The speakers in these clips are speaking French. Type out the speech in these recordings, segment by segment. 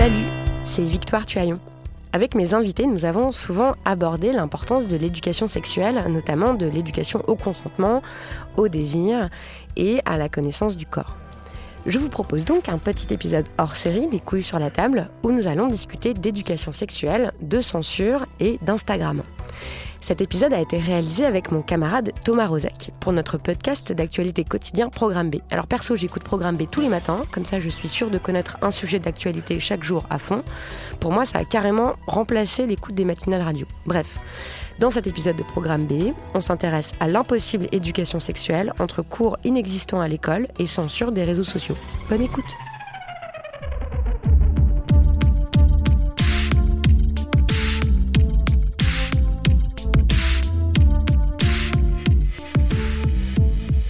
Salut, c'est Victoire Tuaillon. Avec mes invités, nous avons souvent abordé l'importance de l'éducation sexuelle, notamment de l'éducation au consentement, au désir et à la connaissance du corps. Je vous propose donc un petit épisode hors série des couilles sur la table où nous allons discuter d'éducation sexuelle, de censure et d'Instagram. Cet épisode a été réalisé avec mon camarade Thomas Rozek pour notre podcast d'actualité quotidien Programme B. Alors perso, j'écoute Programme B tous les matins, comme ça je suis sûre de connaître un sujet d'actualité chaque jour à fond. Pour moi, ça a carrément remplacé l'écoute des matinales radio. Bref, dans cet épisode de Programme B, on s'intéresse à l'impossible éducation sexuelle entre cours inexistants à l'école et censure des réseaux sociaux. Bonne écoute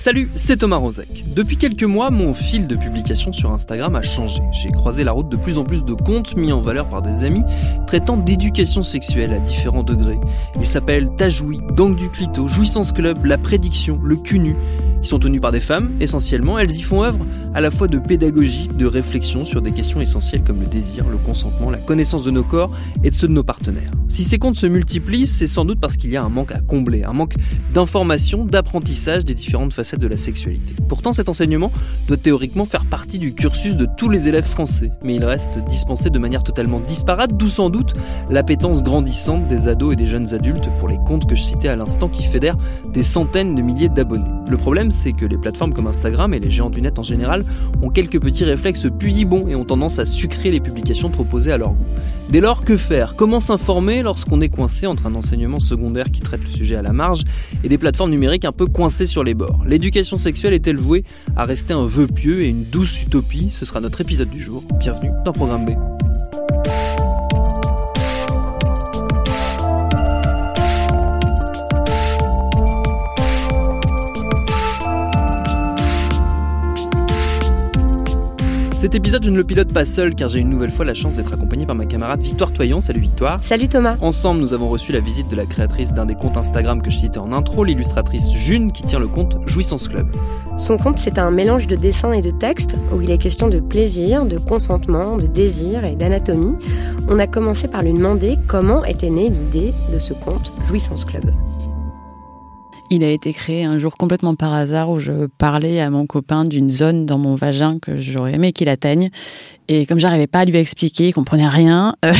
Salut, c'est Thomas Rozek. Depuis quelques mois, mon fil de publication sur Instagram a changé. J'ai croisé la route de plus en plus de comptes mis en valeur par des amis traitant d'éducation sexuelle à différents degrés. Ils s'appellent Tajoui, Gang du Clito, Jouissance Club, La Prédiction, Le Cunu. Ils sont tenus par des femmes, essentiellement. Elles y font œuvre à la fois de pédagogie, de réflexion sur des questions essentielles comme le désir, le consentement, la connaissance de nos corps et de ceux de nos partenaires. Si ces comptes se multiplient, c'est sans doute parce qu'il y a un manque à combler, un manque d'information, d'apprentissage des différentes facettes de la sexualité. Pourtant, cet enseignement doit théoriquement faire partie du cursus de tous les élèves français, mais il reste dispensé de manière totalement disparate, d'où sans doute l'appétence grandissante des ados et des jeunes adultes pour les comptes que je citais à l'instant qui fédèrent des centaines de milliers d'abonnés. Le problème, c'est que les plateformes comme Instagram et les géants du net en général ont quelques petits réflexes pudibons et ont tendance à sucrer les publications proposées à leur goût. Dès lors, que faire? Comment s'informer lorsqu'on est coincé entre un enseignement secondaire qui traite le sujet à la marge et des plateformes numériques un peu coincées sur les bords? L'éducation sexuelle est-elle vouée à rester un vœu pieux et une douce utopie? Ce sera notre épisode du jour. Bienvenue dans Programme B. Cet épisode, je ne le pilote pas seul car j'ai une nouvelle fois la chance d'être accompagné par ma camarade Victoire Toyon. Salut Victoire. Salut Thomas. Ensemble, nous avons reçu la visite de la créatrice d'un des comptes Instagram que je citais en intro, l'illustratrice June qui tient le compte Jouissance Club. Son compte, c'est un mélange de dessins et de textes où il est question de plaisir, de consentement, de désir et d'anatomie. On a commencé par lui demander comment était née l'idée de ce compte Jouissance Club. Il a été créé un jour complètement par hasard où je parlais à mon copain d'une zone dans mon vagin que j'aurais aimé qu'il atteigne. Et comme j'arrivais pas à lui expliquer, il comprenait rien, euh,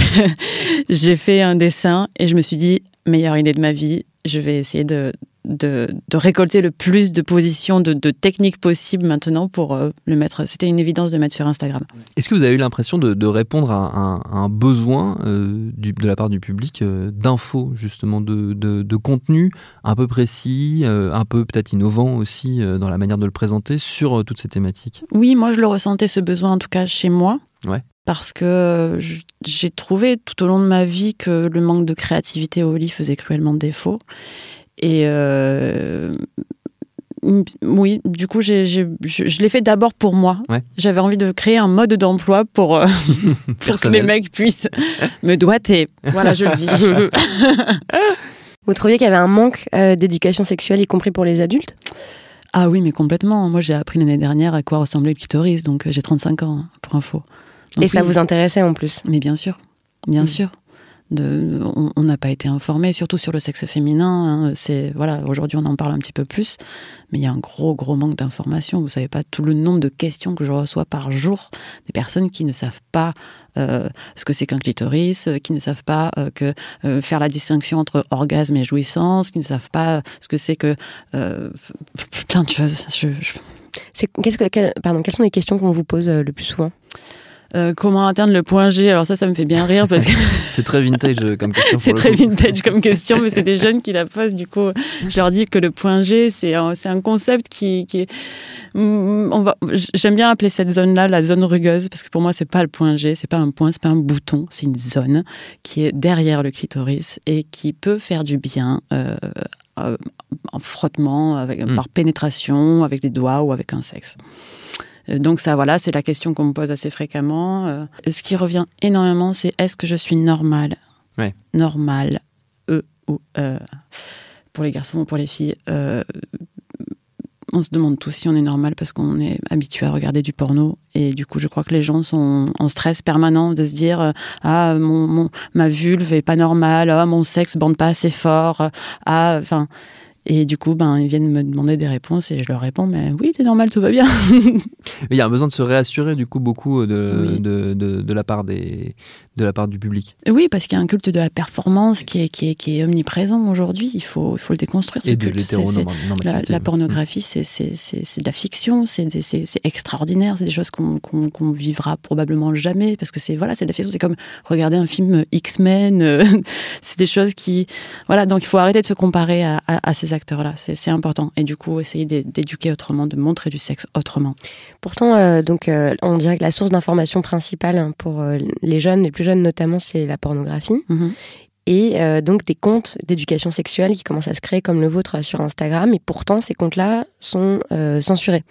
j'ai fait un dessin et je me suis dit, meilleure idée de ma vie, je vais essayer de, de, de récolter le plus de positions, de, de techniques possibles maintenant pour euh, le mettre. C'était une évidence de mettre sur Instagram. Est-ce que vous avez eu l'impression de, de répondre à un, à un besoin euh, du, de la part du public euh, d'infos, justement, de, contenu un peu précis, un peu peut-être innovant aussi dans la manière de le présenter sur toutes ces thématiques? Oui, moi je le ressentais ce besoin en tout cas chez moi. Ouais. Parce que j'ai trouvé tout au long de ma vie que le manque de créativité au lit faisait cruellement défaut. Et euh, Oui, du coup, j'ai, je, je l'ai fait d'abord pour moi. J'avais envie de créer un mode d'emploi pour, euh, pour que les mecs puissent me doiter. Voilà, je le dis. Vous trouviez qu'il y avait un manque euh, d'éducation sexuelle, y compris pour les adultes? Ah oui, mais complètement. Moi, j'ai appris l'année dernière à quoi ressemblait le clitoris, donc j'ai 35 ans, hein, pour info. Et ça vous intéressait en plus? Mais bien sûr, bien mm. sûr on n'a pas été informé, surtout sur le sexe féminin. Hein. c'est voilà, aujourd'hui on en parle un petit peu plus, mais il y a un gros gros manque d'informations. Vous savez pas tout le nombre de questions que je reçois par jour des personnes qui ne savent pas euh, ce que c'est qu'un clitoris, euh, qui ne savent pas euh, que faire la distinction entre orgasme et jouissance, qui ne savent pas ce que c'est que plein de choses. Que quelles sont les questions qu'on vous pose le plus souvent? Euh, comment atteindre le point G? Alors ça, ça me fait bien rire parce que c'est très vintage euh, comme question. c'est très vintage comme question, mais c'est des jeunes qui la posent. Du coup, je leur dis que le point G, c'est un, concept qui, qui est. Mm, on va, j'aime bien appeler cette zone-là la zone rugueuse parce que pour moi, c'est pas le point G, c'est pas un point, c'est pas un bouton, c'est une zone qui est derrière le clitoris et qui peut faire du bien. Euh, en frottement, avec, hmm. par pénétration, avec les doigts ou avec un sexe. Euh, donc ça, voilà, c'est la question qu'on me pose assez fréquemment. Euh, ce qui revient énormément, c'est est-ce que je suis normale ouais. Normale, E ou E. Pour les garçons ou pour les filles, euh, on se demande tous si on est normal parce qu'on est habitué à regarder du porno. Et du coup, je crois que les gens sont en stress permanent de se dire Ah, mon, ma vulve est pas normale, ah, mon sexe bande pas assez fort, ah, enfin. Et du coup, ben, ils viennent me demander des réponses et je leur réponds, mais oui, c'est normal, tout va bien. il y a un besoin de se réassurer, du coup, beaucoup de, de, de, la, part des, de la part du public. Oui, parce qu'il y a un culte de la performance qui est, qui est, qui est omniprésent aujourd'hui. Il faut, il faut le déconstruire. Et de l'hétéronormativité. La, la, pornographie, c'est de la fiction, c'est extraordinaire, c'est des choses qu'on qu vivra probablement jamais, parce que c'est voilà, de la fiction. C'est comme regarder un film X-Men. Euh, c'est des choses qui. Voilà, donc il faut arrêter de se comparer à, à, à ces acteurs-là. C'est important. Et du coup, essayer d'éduquer autrement, de montrer du sexe autrement. Pourtant, euh, donc, euh, on dirait que la source d'information principale hein, pour euh, les jeunes, les plus jeunes notamment, c'est la pornographie. Mhm. Et donc des comptes d'éducation sexuelle qui commencent à se créer comme le vôtre sur Instagram. Et pourtant, ces comptes-là sont censurés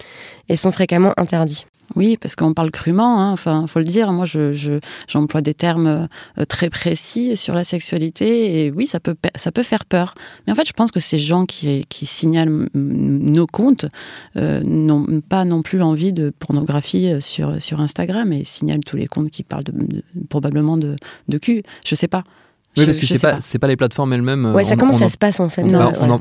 et sont fréquemment interdits. Oui, parce qu'on parle crûment, hein, enfin, faut le dire. Moi, je, j'emploie des termes euh, très précis sur la sexualité, et oui, ça peut, ça peut faire peur. Mais en fait, je pense que ces gens qui, qui signalent nos comptes euh, n'ont pas non plus envie de pornographie euh, sur, sur Instagram et signalent tous les comptes qui parlent de, probablement de, de cul. Je sais pas. Oui, parce que c'est pas, pas, pas les plateformes elles-mêmes. Ouais, ça, comment ça se passe en fait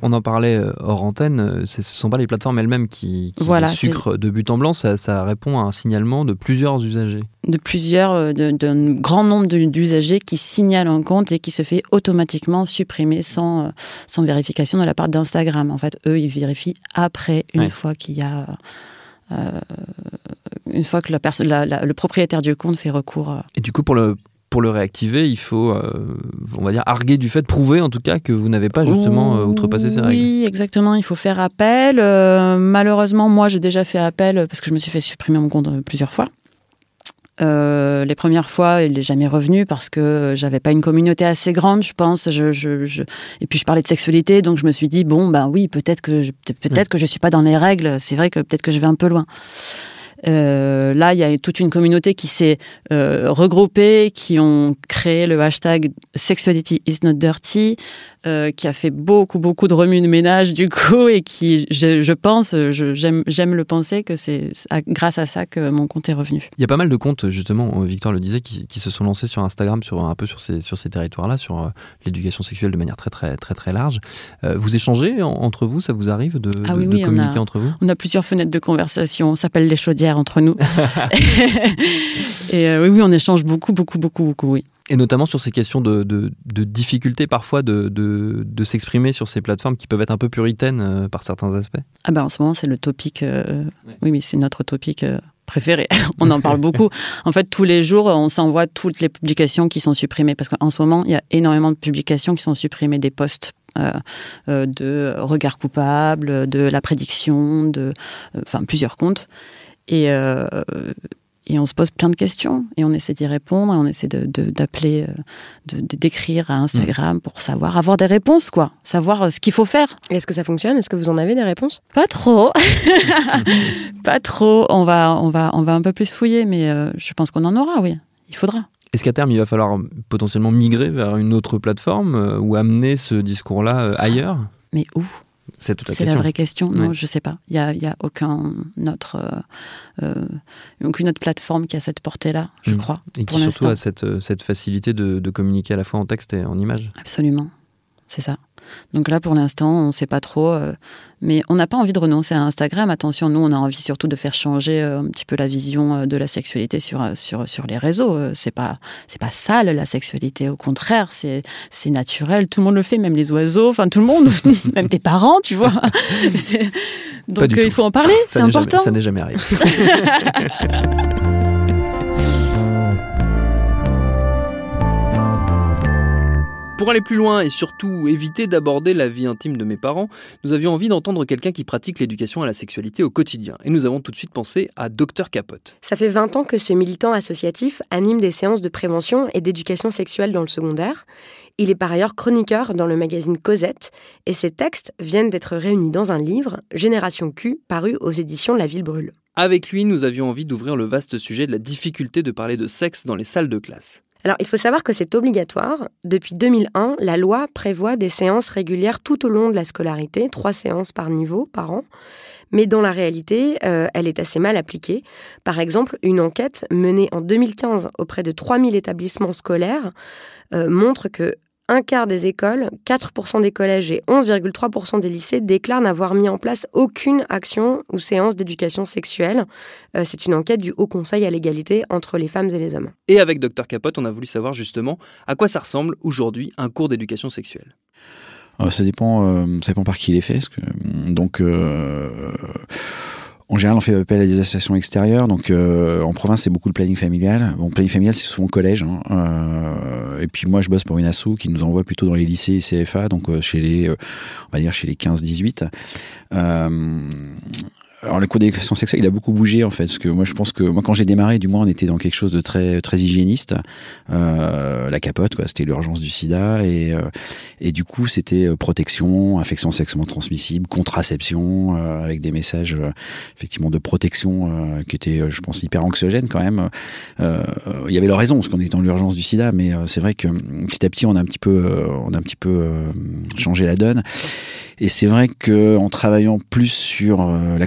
on, en, parlait euh, hors antenne, euh, ce sont pas les plateformes elles-mêmes qui, qui voilà, sucrent de but en blanc, ça, ça, répond à un signalement de plusieurs usagers. De plusieurs, euh, d'un grand nombre d'usagers qui signalent un compte et qui se fait automatiquement supprimer sans, sans vérification de la part d'Instagram. En fait, eux, ils vérifient après, une fois qu'il y a. une fois que la la, le propriétaire du compte fait recours. Et du coup, pour le, pour le réactiver, il faut, euh, on va dire, arguer du fait, prouver en tout cas que vous n'avez pas justement euh, outrepassé ces règles. Oui, exactement, il faut faire appel. Euh, malheureusement, moi, j'ai déjà fait appel parce que je me suis fait supprimer mon compte plusieurs fois. les premières fois, il n'est jamais revenu parce que j'avais pas une communauté assez grande, je pense. Je, je, Et puis je parlais de sexualité, donc je me suis dit bon, ben oui, peut-être que peut-être que je suis pas dans les règles. C'est vrai que peut-être que je vais un peu loin. Euh, là, il y a toute une communauté qui s'est euh, regroupée, qui ont créé le hashtag Sexuality is not dirty, euh, qui a fait beaucoup, beaucoup de remue de ménage du coup, et qui, je, je pense, j'aime le penser que c'est grâce à ça que mon compte est revenu. Il y a pas mal de comptes, justement, Victor le disait, qui, qui se sont lancés sur Instagram, sur un peu sur ces, sur ces territoires-là, sur l'éducation sexuelle de manière très, très, très, très large. vous échangez entre vous, ça vous arrive de, ah de, communiquer entre vous? On a plusieurs fenêtres de conversation, on s'appelle les chaudières entre nous. et euh, oui, oui, on échange beaucoup, beaucoup, beaucoup, beaucoup, oui. Et notamment sur ces questions de, de, difficulté parfois de, de, s'exprimer sur ces plateformes qui peuvent être un peu puritaines euh, par certains aspects. Ah ben en ce moment c'est le topic, euh, oui oui c'est notre topic préféré. on en parle beaucoup. En fait tous les jours on s'envoie toutes les publications qui sont supprimées parce qu'en ce moment il y a énormément de publications qui sont supprimées des posts de regard coupable, de la prédiction, de enfin plusieurs comptes. Et, euh, et on se pose plein de questions et on essaie d'y répondre et on essaie d'appeler, de, d'écrire à Instagram pour savoir, avoir des réponses, quoi, savoir ce qu'il faut faire. Est-ce que ça fonctionne? Est-ce que vous en avez des réponses? Pas trop, pas trop. On va, on va, on va un peu plus fouiller, mais je pense qu'on en aura, oui. Il faudra. Est-ce qu'à terme, il va falloir potentiellement migrer vers une autre plateforme ou amener ce discours-là ailleurs? Mais où? C'est toute la C'est la vraie question. Non, je sais pas. Il n'y a, y a aucun autre, euh, euh, aucune autre plateforme qui a cette portée-là, je mm. crois. Et qui surtout a cette, euh, cette facilité de, de, communiquer à la fois en texte et en image. Absolument. C'est ça. Donc là, pour l'instant, on ne sait pas trop. Euh, mais on n'a pas envie de renoncer à Instagram. Attention, nous, on a envie surtout de faire changer euh, un petit peu la vision euh, de la sexualité sur, sur, sur les réseaux. C'est pas, c'est pas sale, la sexualité. Au contraire, c'est, c'est naturel. Tout le monde le fait, même les oiseaux, enfin tout le monde, même tes parents, tu vois. Donc il faut en parler, c'est important. ça n'est jamais arrivé. Pour aller plus loin et surtout éviter d'aborder la vie intime de mes parents, nous avions envie d'entendre quelqu'un qui pratique l'éducation à la sexualité au quotidien. Et nous avons tout de suite pensé à Dr Capote. Ça fait 20 ans que ce militant associatif anime des séances de prévention et d'éducation sexuelle dans le secondaire. Il est par ailleurs chroniqueur dans le magazine Cosette et ses textes viennent d'être réunis dans un livre, Génération Q, paru aux éditions La Ville Brûle. Avec lui, nous avions envie d'ouvrir le vaste sujet de la difficulté de parler de sexe dans les salles de classe. Alors, il faut savoir que c'est obligatoire. Depuis 2001, la loi prévoit des séances régulières tout au long de la scolarité, trois séances par niveau, par an. Mais dans la réalité, euh, elle est assez mal appliquée. Par exemple, une enquête menée en 2015 auprès de 3000 établissements scolaires euh, montre que un quart des écoles, 4% des collèges et 11,3% des lycées déclarent n'avoir mis en place aucune action ou séance d'éducation sexuelle. Euh, c'est une enquête du Haut Conseil à l'égalité entre les femmes et les hommes. Et avec Dr Capote, on a voulu savoir justement à quoi ça ressemble aujourd'hui un cours d'éducation sexuelle. Euh, ça dépend, euh, ça dépend par qui il est fait. donc en général, on fait appel à des associations extérieures. Donc, euh, en province, c'est beaucoup de planning familial. Bon, planning familial, c'est souvent collège. Hein. Euh, et puis, moi, je bosse pour une asso qui nous envoie plutôt dans les lycées et CFA, donc euh, chez les, on va dire, chez les 15-18. Alors le cours d'éducation sexuelle, il a beaucoup bougé en fait, parce que moi je pense que moi quand j'ai démarré, du moins on était dans quelque chose de très très hygiéniste, euh, la capote quoi, c'était l'urgence du SIDA et euh, et du coup c'était euh, protection, infection sexuellement transmissible, contraception, euh, avec des messages euh, effectivement de protection qui étaient, je pense, hyper anxiogènes quand même. il y avait leur raison parce qu'on était dans l'urgence du SIDA, mais c'est vrai que petit à petit on a un petit peu on a un petit peu changé la donne. Et c'est vrai qu'en travaillant plus sur euh, la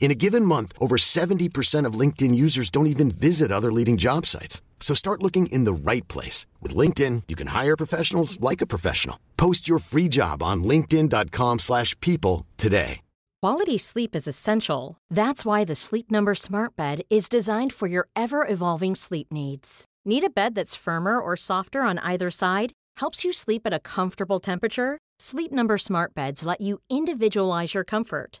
In a given month, over 70% of LinkedIn users don't even visit other leading job sites. So start looking in the right place. With LinkedIn, you can hire professionals like a professional. Post your free job on linkedin.com slash people today. Quality sleep is essential. That's why the Sleep Number smart bed is designed for your ever-evolving sleep needs. Need a bed that's firmer or softer on either side? Helps you sleep at a comfortable temperature? Sleep Number smart beds let you individualize your comfort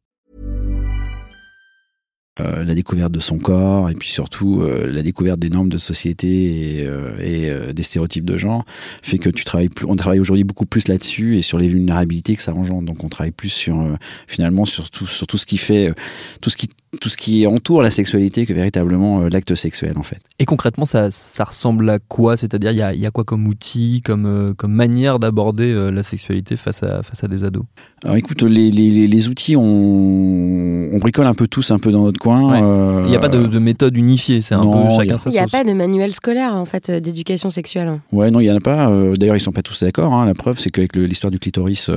Euh, la découverte de son corps et puis surtout euh, la découverte des normes de société et, euh, des stéréotypes de genre fait que tu travailles plus on travaille aujourd'hui beaucoup plus là-dessus et sur les vulnérabilités que ça engendre. Donc on travaille plus sur finalement sur tout, sur tout ce qui fait tout ce qui tout ce qui entoure la sexualité que véritablement l'acte sexuel en fait. Et concrètement, ça, ça ressemble à quoi? C'est-à-dire, il y a, y a, quoi comme outil, comme, comme manière d'aborder la sexualité face à, face à des ados? Alors écoute, les, les, les outils, on, on, bricole un peu tous un peu dans notre coin. Euh, il n'y a pas de, méthode unifiée, c'est un peu chacun sa Il n'y a pas de manuel scolaire en fait d'éducation sexuelle. Ouais, non, il n'y en a pas. D'ailleurs, ils sont pas tous d'accord. Hein. La preuve, c'est qu'avec l'histoire du clitoris,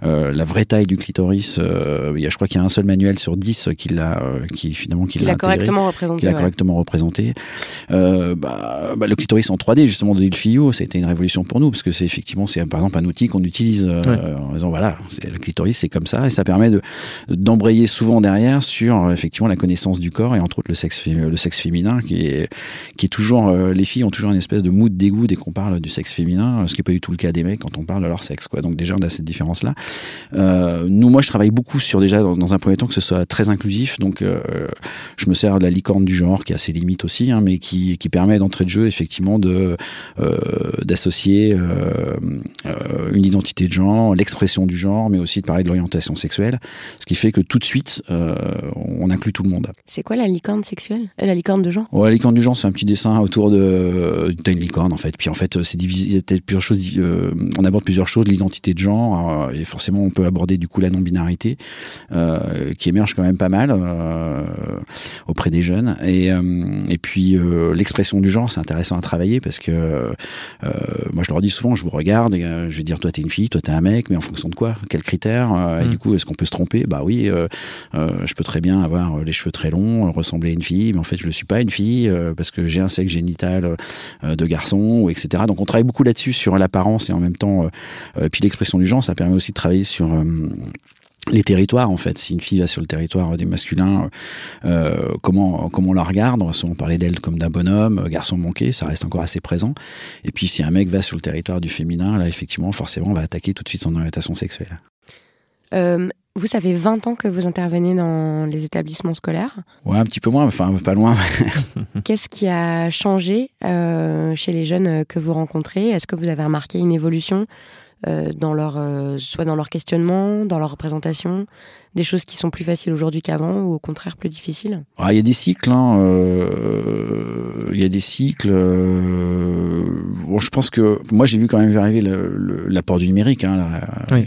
la vraie taille du clitoris, il y a, je crois qu'il y a un seul manuel sur 10 qui l'a, qui finalement qui, l'a correctement représenté. Qui l'a correctement représenté. Bah, bah, le clitoris en 3D, justement, de Ilfio, ça a été une révolution pour nous parce que c'est effectivement, c'est par exemple un outil qu'on utilise en disant voilà, le clitoris c'est comme ça et ça permet de d'embrayer souvent derrière sur effectivement la connaissance du corps et entre autres le sexe le sexe féminin qui est qui est toujours euh, les filles ont toujours une espèce de mood dégoût dès qu'on parle du sexe féminin ce qui est pas du tout le cas des mecs quand on parle de leur sexe quoi. Donc déjà on a cette différence là euh, nous moi je travaille beaucoup sur déjà dans, un premier temps que ce soit très inclusif donc euh, je me sers de la licorne du genre qui a ses limites aussi hein, mais qui, qui permet d'entrée de jeu effectivement de d'associer une identité de genre l'expression du genre mais aussi de parler de l'orientation sexuelle ce qui fait que tout de suite, euh, on inclut tout le monde. C'est quoi la licorne sexuelle? Euh, La licorne de genre? Ouais, la licorne du genre, c'est un petit dessin autour de. T'as une licorne en fait. Puis en fait, c'est divisé. Plusieurs choses. Euh, on aborde plusieurs choses, l'identité de genre, et forcément, on peut aborder du coup la non-binarité, qui émerge quand même pas mal auprès des jeunes. Et, et puis l'expression du genre, c'est intéressant à travailler parce que moi, je leur dis souvent, je vous regarde, je vais dire, toi, t'es une fille, toi, t'es un mec, mais en fonction de quoi? Quels critères Et mm. du coup, est-ce qu'on peut se tromper? Bah oui, euh, euh, je peux très bien avoir les cheveux très longs, ressembler à une fille, mais en fait je ne suis pas une fille euh, parce que j'ai un sexe génital de garçon, ou etc. Donc on travaille beaucoup là-dessus sur l'apparence et en même temps, puis l'expression du genre, ça permet aussi de travailler sur les territoires en fait. Si une fille va sur le territoire des masculins comment comment on la regarde? On va souvent parler d'elle comme d'un bonhomme garçon manqué ça reste encore assez présent. Et puis si un mec va sur le territoire du féminin là effectivement forcément on va attaquer tout de suite son orientation sexuelle vous, ça fait 20 ans que vous intervenez dans les établissements scolaires Ouais, un petit peu moins, enfin pas loin. Qu'est-ce qui a changé euh, chez les jeunes que vous rencontrez? Est-ce que vous avez remarqué une évolution euh, dans leur, euh, soit dans leur questionnement, dans leur représentation, des choses qui sont plus faciles aujourd'hui qu'avant ou au contraire plus difficiles ah, Il y a des cycles. Hein, euh, il y a des cycles. bon, je pense que moi j'ai vu quand même arriver l'apport du numérique. Hein,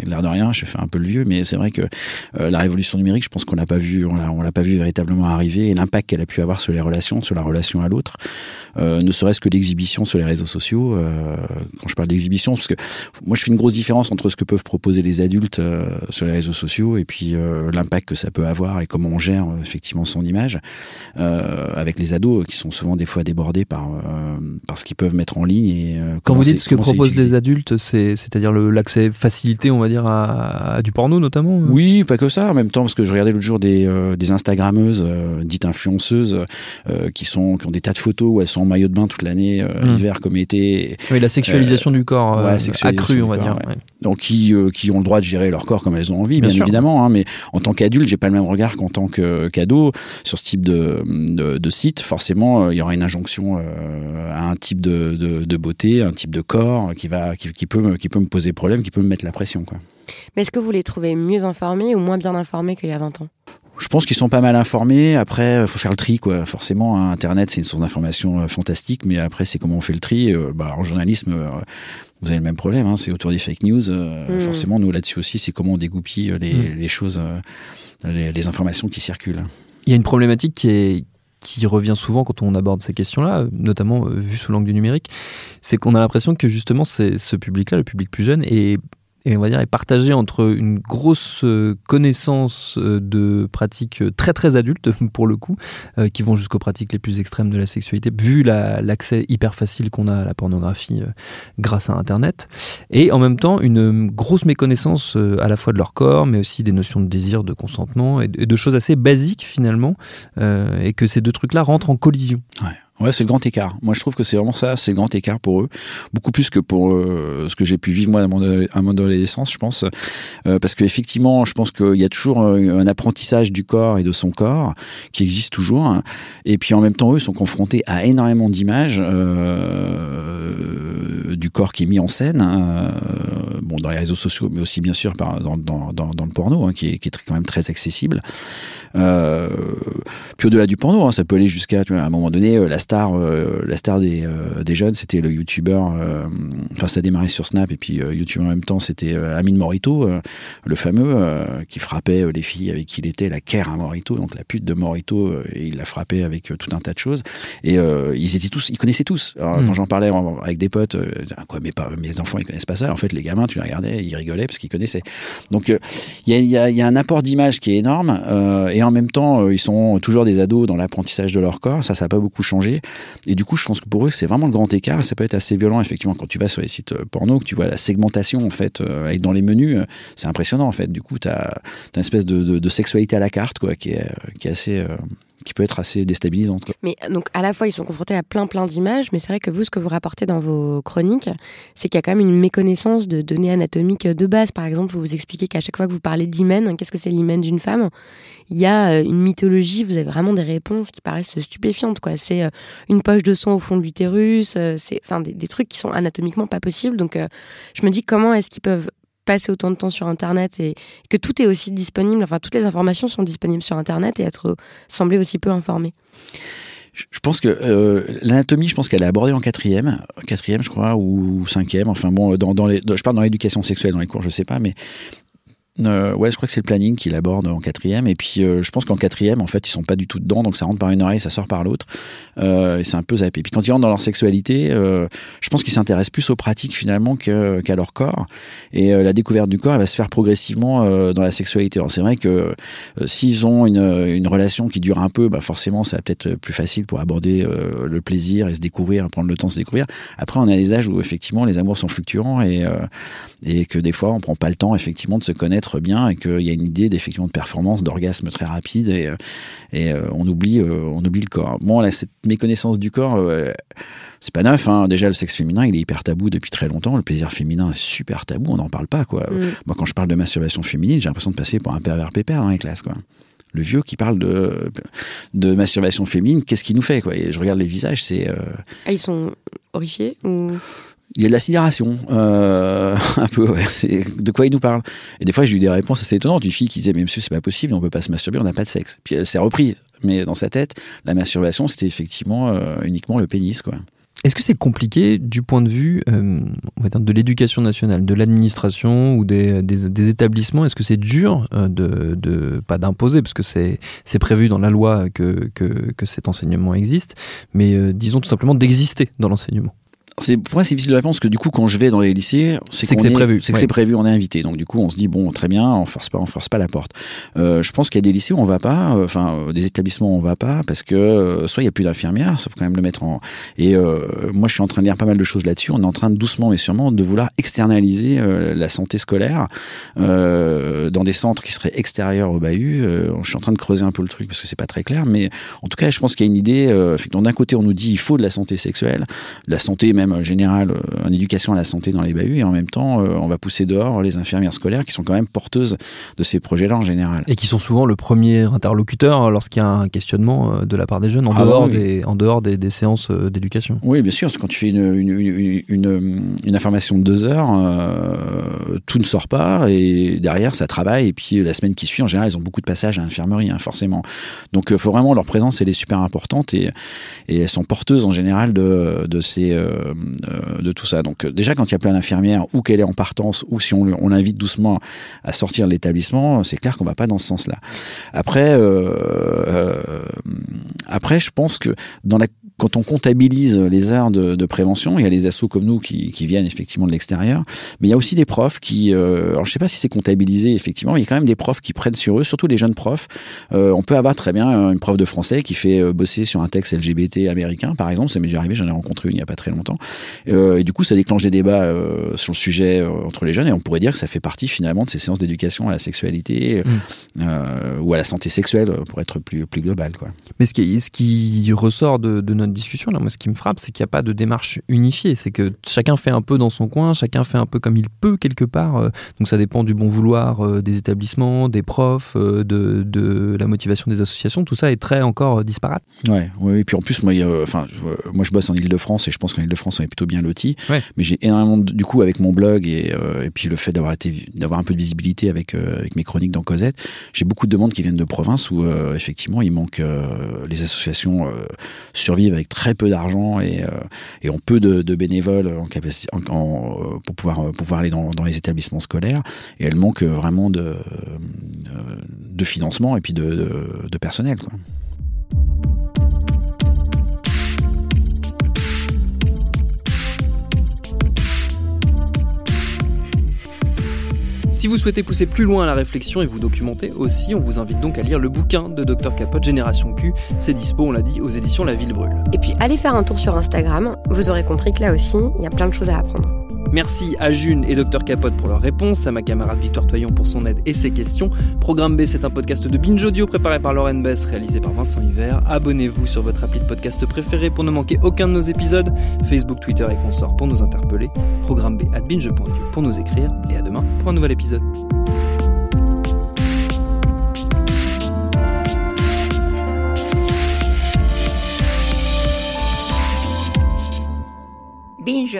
L'air de rien, je fais un peu le vieux, mais c'est vrai que la révolution numérique, je pense qu'on l'a pas vu, on l'a, on l'a pas vu véritablement arriver et l'impact qu'elle a pu avoir sur les relations, sur la relation à l'autre, ne serait-ce que l'exhibition sur les réseaux sociaux. quand je parle d'exhibition, parce que moi je fais une grosse différence entre ce que peuvent proposer les adultes euh, sur les réseaux sociaux et puis euh, l'impact que ça peut avoir et comment on gère euh, effectivement son image avec les ados qui sont souvent des fois débordés par, par ce qu'ils peuvent mettre en ligne. Et, Quand vous dites ce que proposent les adultes, c'est-à-dire l'accès facilité, on va dire, à, du porno notamment Oui, pas que ça. En même temps, parce que je regardais l'autre jour des, des Instagrammeuses, dites influenceuses, qui, sont, qui ont des tas de photos où elles sont en maillot de bain toute l'année, hmm. hiver comme été. Oui, la sexualisation du corps accrue, on va dire. Donc qui, euh, qui ont le droit de gérer leur corps comme elles ont envie, bien, évidemment. Hein, mais en tant qu'adulte, j'ai pas le même regard qu'en tant qu'ado sur ce type de, de, site. Forcément, euh, il y aura une injonction euh, à un type de, de, beauté, un type de corps qui va qui, qui, peut me, qui peut me poser problème, qui peut me mettre la pression. Quoi. Mais est-ce que vous les trouvez mieux informés ou moins bien informés qu'il y a 20 ans? Je pense qu'ils sont pas mal informés. Après, il faut faire le tri, quoi. Forcément, hein, Internet, c'est une source d'information fantastique, mais après, c'est comment on fait le tri. Bah, en journalisme, vous avez le même problème, hein, c'est autour des fake news. Euh, mm. Forcément, nous là-dessus aussi, c'est comment on dégoupille les, mm. les choses, euh, les, informations qui circulent. Il y a une problématique qui est qui revient souvent quand on aborde ces questions-là, notamment euh, vu sous l'angle du numérique, c'est qu'on a l'impression que justement c'est ce public-là, le public plus jeune, est et on va dire est partagé entre une grosse euh, connaissance euh, de pratiques très très adultes pour le coup, euh, qui vont jusqu'aux pratiques les plus extrêmes de la sexualité, vu l'accès hyper facile qu'on a à la pornographie grâce à Internet, et en même temps une grosse méconnaissance à la fois de leur corps, mais aussi des notions de désir, de consentement et de, choses assez basiques finalement, et que ces deux trucs-là rentrent en collision. Ouais. Ouais, c'est le grand écart. Moi, je trouve que c'est vraiment ça, c'est le grand écart pour eux, beaucoup plus que pour euh, ce que j'ai pu vivre moi à mon, adolescence, je pense, euh, parce qu'effectivement, je pense qu'il y a toujours euh, un apprentissage du corps et de son corps qui existe toujours, hein. et puis en même temps, eux sont confrontés à énormément d'images du corps qui est mis en scène, hein, bon dans les réseaux sociaux, mais aussi bien sûr dans, dans, dans, le porno, hein, qui est, qui est quand même très accessible. puis au-delà du porno, ça peut aller jusqu'à, à un moment donné, star, la star des, des jeunes, c'était le youtubeur. Enfin, ça a démarré sur Snap et puis youtube en même temps, c'était Amine Morito, le fameux qui frappait les filles avec qui il était, la Kerr à Morito, donc la pute de Morito, et il l'a frappé avec tout un tas de choses. Et ils étaient tous, ils connaissaient tous. Alors, Hmm. Quand j'en parlais avec des potes, quoi, mais pas, mes enfants, ils connaissent pas ça. En fait, les gamins, tu les regardais, ils rigolaient parce qu'ils connaissaient. Donc, il y a, y, a, y, a, un apport d'image qui est énorme, euh, et en même temps, euh, ils sont toujours des ados dans l'apprentissage de leur corps. Ça, ça n'a pas beaucoup changé. Et du coup, je pense que pour eux, c'est vraiment le grand écart. Ça peut être assez violent, effectivement, quand tu vas sur les sites porno, que tu vois la segmentation, en fait, euh, dans les menus, c'est impressionnant, en fait. Du coup, tu as, une espèce de, sexualité à la carte, quoi, qui est assez qui peut être assez déstabilisante. Mais donc à la fois ils sont confrontés à plein plein d'images, mais c'est vrai que vous ce que vous rapportez dans vos chroniques, c'est qu'il y a quand même une méconnaissance de données anatomiques de base. Par exemple, vous vous expliquez qu'à chaque fois que vous parlez d'hymen, qu'est-ce que c'est l'hymen d'une femme Il y a une mythologie, vous avez vraiment des réponses qui paraissent stupéfiantes. quoi. C'est une poche de sang au fond de l'utérus, c'est enfin des, trucs qui sont anatomiquement pas possibles. Donc euh, je me dis comment est-ce qu'ils peuvent passer autant de temps sur Internet et que tout est aussi disponible, enfin toutes les informations sont disponibles sur Internet et être semblé aussi peu informé. Je pense que euh, l'anatomie, je pense qu'elle est abordée en quatrième, quatrième je crois, ou cinquième. Enfin bon, dans les, je parle dans l'éducation sexuelle, dans les cours, je sais pas, mais euh, ouais, je crois que c'est le planning qu'il aborde en quatrième. Et puis, euh, je pense qu'en quatrième, en fait, ils sont pas du tout dedans, donc ça rentre par une oreille, ça sort par l'autre. Euh, et c'est un peu zappé. Puis quand ils rentrent dans leur sexualité, euh, je pense qu'ils s'intéressent plus aux pratiques finalement qu'à qu leur corps. Et euh, la découverte du corps, elle va se faire progressivement dans la sexualité. Alors c'est vrai que s'ils ont une, une relation qui dure un peu, bah forcément, ça va peut-être plus facile pour aborder le plaisir et se découvrir, prendre le temps de se découvrir. Après, on a des âges où effectivement les amours sont fluctuants et, et que des fois, on prend pas le temps effectivement de se connaître bien et qu'il y a une idée d'effectivement de performance, d'orgasme très rapide et, et euh, on oublie euh, on oublie le corps. Bon, là, cette méconnaissance du corps, euh, c'est pas neuf. Hein. Déjà, le sexe féminin, il est hyper tabou depuis très longtemps. Le plaisir féminin est super tabou, on n'en parle pas. Quoi. Mm. Moi, quand je parle de masturbation féminine, j'ai l'impression de passer pour un pervers pépère dans les classes. Quoi. Le vieux qui parle de, de masturbation féminine, qu'est-ce qu'il nous fait quoi? Et je regarde les visages, c'est. Ah, ils sont horrifiés ou? Il y a de la sidération, euh, un peu, de quoi il nous parle. Et des fois, j'ai eu des réponses assez étonnantes. Une fille qui disait, mais monsieur, c'est pas possible, on peut pas se masturber, on n'a pas de sexe. Puis elle s'est reprise. Mais dans sa tête, la masturbation, c'était effectivement euh, uniquement le pénis, quoi. Est-ce que c'est compliqué du point de vue euh, on va dire de l'éducation nationale, de l'administration ou des, établissements? Est-ce que c'est dur euh, de, pas d'imposer? Parce que c'est prévu dans la loi que, cet enseignement existe, mais euh, disons tout simplement d'exister dans l'enseignement c'est pour moi c'est difficile de répondre parce que du coup quand je vais dans les lycées c'est que c'est prévu c'est que ouais. c'est prévu on est invité. Donc du coup on se dit bon très bien on force pas on force pas la porte. Euh, je pense qu'il y a des lycées où on va pas enfin euh, des établissements où on va pas parce que euh, soit il y a plus d'infirmières sauf quand même le mettre en et euh, moi je suis en train de lire pas mal de choses là-dessus. On est en train de doucement mais sûrement de vouloir externaliser euh, la santé scolaire euh, dans des centres qui seraient extérieurs au bahut. Je suis en train de creuser un peu le truc parce que c'est pas très clair mais en tout cas je pense qu'il y a une idée effectivement d'un côté on nous dit il faut de la santé sexuelle. De la santé même général en éducation à la santé dans les bahuts et en même temps euh, on va pousser dehors les infirmières scolaires qui sont quand même porteuses de ces projets-là en général. Et qui sont souvent le premier interlocuteur lorsqu'il y a un questionnement euh, de la part des jeunes en ah dehors, oui. des, en dehors des, des séances euh, d'éducation. Oui bien sûr, quand tu fais une, une, une, une, une information de deux heures, euh, tout ne sort pas et derrière ça travaille et puis la semaine qui suit en général ils ont beaucoup de passages à l'infirmerie hein, forcément. Donc faut vraiment leur présence elle est super importante et, et elles sont porteuses en général de, de ces euh, de tout ça. Donc déjà quand il y a plein d'infirmières ou qu'elle est en partance ou si on, l'invite doucement à sortir de l'établissement, c'est clair qu'on va pas dans ce sens-là. Après, euh, euh, après je pense que dans la quand on comptabilise les heures de, de, prévention, il y a les assos comme nous qui, qui viennent effectivement de l'extérieur, mais il y a aussi des profs qui, euh, alors je sais pas si c'est comptabilisé effectivement, mais il y a quand même des profs qui prennent sur eux, surtout les jeunes profs. Euh, on peut avoir très bien une prof de français qui fait euh, bosser sur un texte LGBT américain, par exemple, ça m'est déjà arrivé, j'en ai rencontré une il y a pas très longtemps, euh, et du coup ça déclenche des débats euh, sur le sujet entre les jeunes, et on pourrait dire que ça fait partie finalement de ces séances d'éducation à la sexualité mmh. ou à la santé sexuelle pour être plus plus global, quoi. Mais ce qui, ce qui ressort de, de notre discussion là, moi ce qui me frappe, c'est qu'il n'y a pas de démarche unifiée, c'est que chacun fait un peu dans son coin, chacun fait un peu comme il peut quelque part, euh, donc ça dépend du bon vouloir euh, des établissements, des profs, euh, de, de, la motivation des associations, tout ça est très encore disparate. Ouais, ouais, et puis en plus moi, enfin, moi je bosse en Ile-de-France et je pense qu'en Ile-de-France on est plutôt bien loti, ouais. mais j'ai énormément de, du coup avec mon blog et, et puis le fait d'avoir été d'avoir un peu de visibilité avec avec mes chroniques dans Cosette, j'ai beaucoup de demandes qui viennent de province où effectivement il manque les associations survivent avec très peu d'argent et, et ont peu de, bénévoles en capacité, en, pour pouvoir pouvoir aller dans, les établissements scolaires. Et elles manquent vraiment de, financement et puis de, personnel. Si vous souhaitez pousser plus loin la réflexion et vous documenter aussi, on vous invite donc à lire le bouquin de Dr Capote Génération Q. C'est dispo, on l'a dit, aux éditions La Ville Brûle. Et puis allez faire un tour sur Instagram, vous aurez compris que là aussi, il y a plein de choses à apprendre. Merci à June et Dr Capote pour leur réponse, à ma camarade Victoire Toyon pour son aide et ses questions. Programme B, c'est un podcast de Binge Audio préparé par Lauren Bess, réalisé par Vincent Hiver. Abonnez-vous sur votre appli de podcast préféré pour ne manquer aucun de nos épisodes. Facebook, Twitter et consorts pour nous interpeller. Programme B at binge.audio pour nous écrire. Et à demain pour un nouvel épisode. Binge.